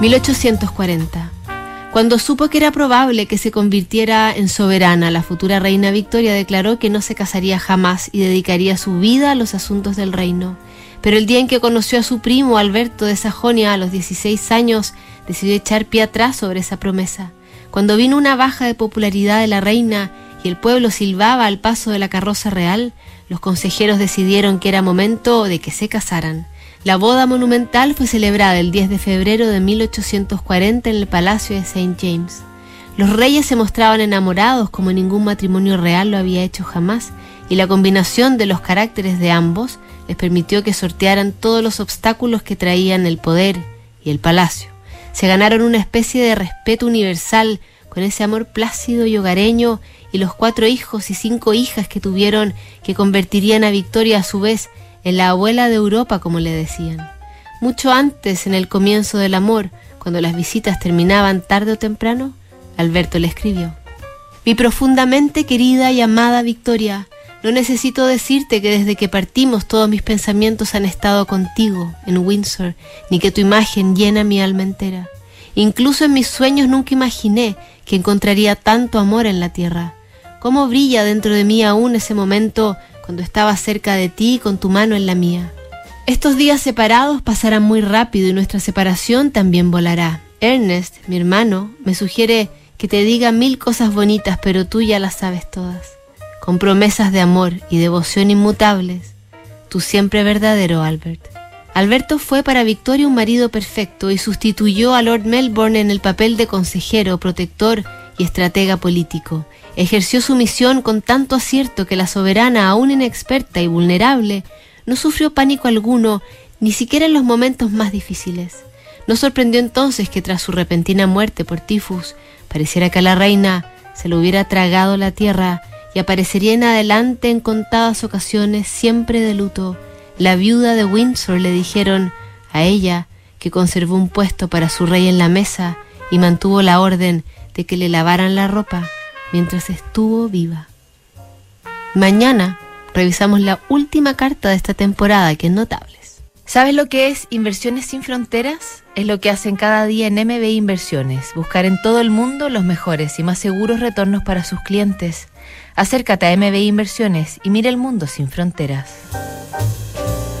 1840. Cuando supo que era probable que se convirtiera en soberana, la futura reina Victoria declaró que no se casaría jamás y dedicaría su vida a los asuntos del reino. Pero el día en que conoció a su primo Alberto de Sajonia a los 16 años, decidió echar pie atrás sobre esa promesa. Cuando vino una baja de popularidad de la reina y el pueblo silbaba al paso de la carroza real, los consejeros decidieron que era momento de que se casaran. La boda monumental fue celebrada el 10 de febrero de 1840 en el Palacio de St. James. Los reyes se mostraban enamorados como ningún matrimonio real lo había hecho jamás, y la combinación de los caracteres de ambos les permitió que sortearan todos los obstáculos que traían el poder y el palacio. Se ganaron una especie de respeto universal con ese amor plácido y hogareño y los cuatro hijos y cinco hijas que tuvieron que convertirían a Victoria a su vez en la abuela de Europa, como le decían. Mucho antes, en el comienzo del amor, cuando las visitas terminaban tarde o temprano, Alberto le escribió. Mi profundamente querida y amada Victoria, no necesito decirte que desde que partimos todos mis pensamientos han estado contigo en Windsor, ni que tu imagen llena mi alma entera. Incluso en mis sueños nunca imaginé que encontraría tanto amor en la tierra. ¿Cómo brilla dentro de mí aún ese momento cuando estaba cerca de ti con tu mano en la mía. Estos días separados pasarán muy rápido y nuestra separación también volará. Ernest, mi hermano, me sugiere que te diga mil cosas bonitas, pero tú ya las sabes todas. Con promesas de amor y devoción inmutables, tu siempre verdadero Albert. Alberto fue para Victoria un marido perfecto y sustituyó a Lord Melbourne en el papel de consejero, protector y estratega político. Ejerció su misión con tanto acierto que la soberana, aún inexperta y vulnerable, no sufrió pánico alguno, ni siquiera en los momentos más difíciles. No sorprendió entonces que tras su repentina muerte por tifus, pareciera que a la reina se le hubiera tragado la tierra y aparecería en adelante en contadas ocasiones siempre de luto. La viuda de Windsor le dijeron a ella que conservó un puesto para su rey en la mesa y mantuvo la orden de que le lavaran la ropa mientras estuvo viva. Mañana revisamos la última carta de esta temporada, que es Notables. ¿Sabes lo que es Inversiones sin Fronteras? Es lo que hacen cada día en MBI Inversiones, buscar en todo el mundo los mejores y más seguros retornos para sus clientes. Acércate a MBI Inversiones y mira el mundo sin fronteras.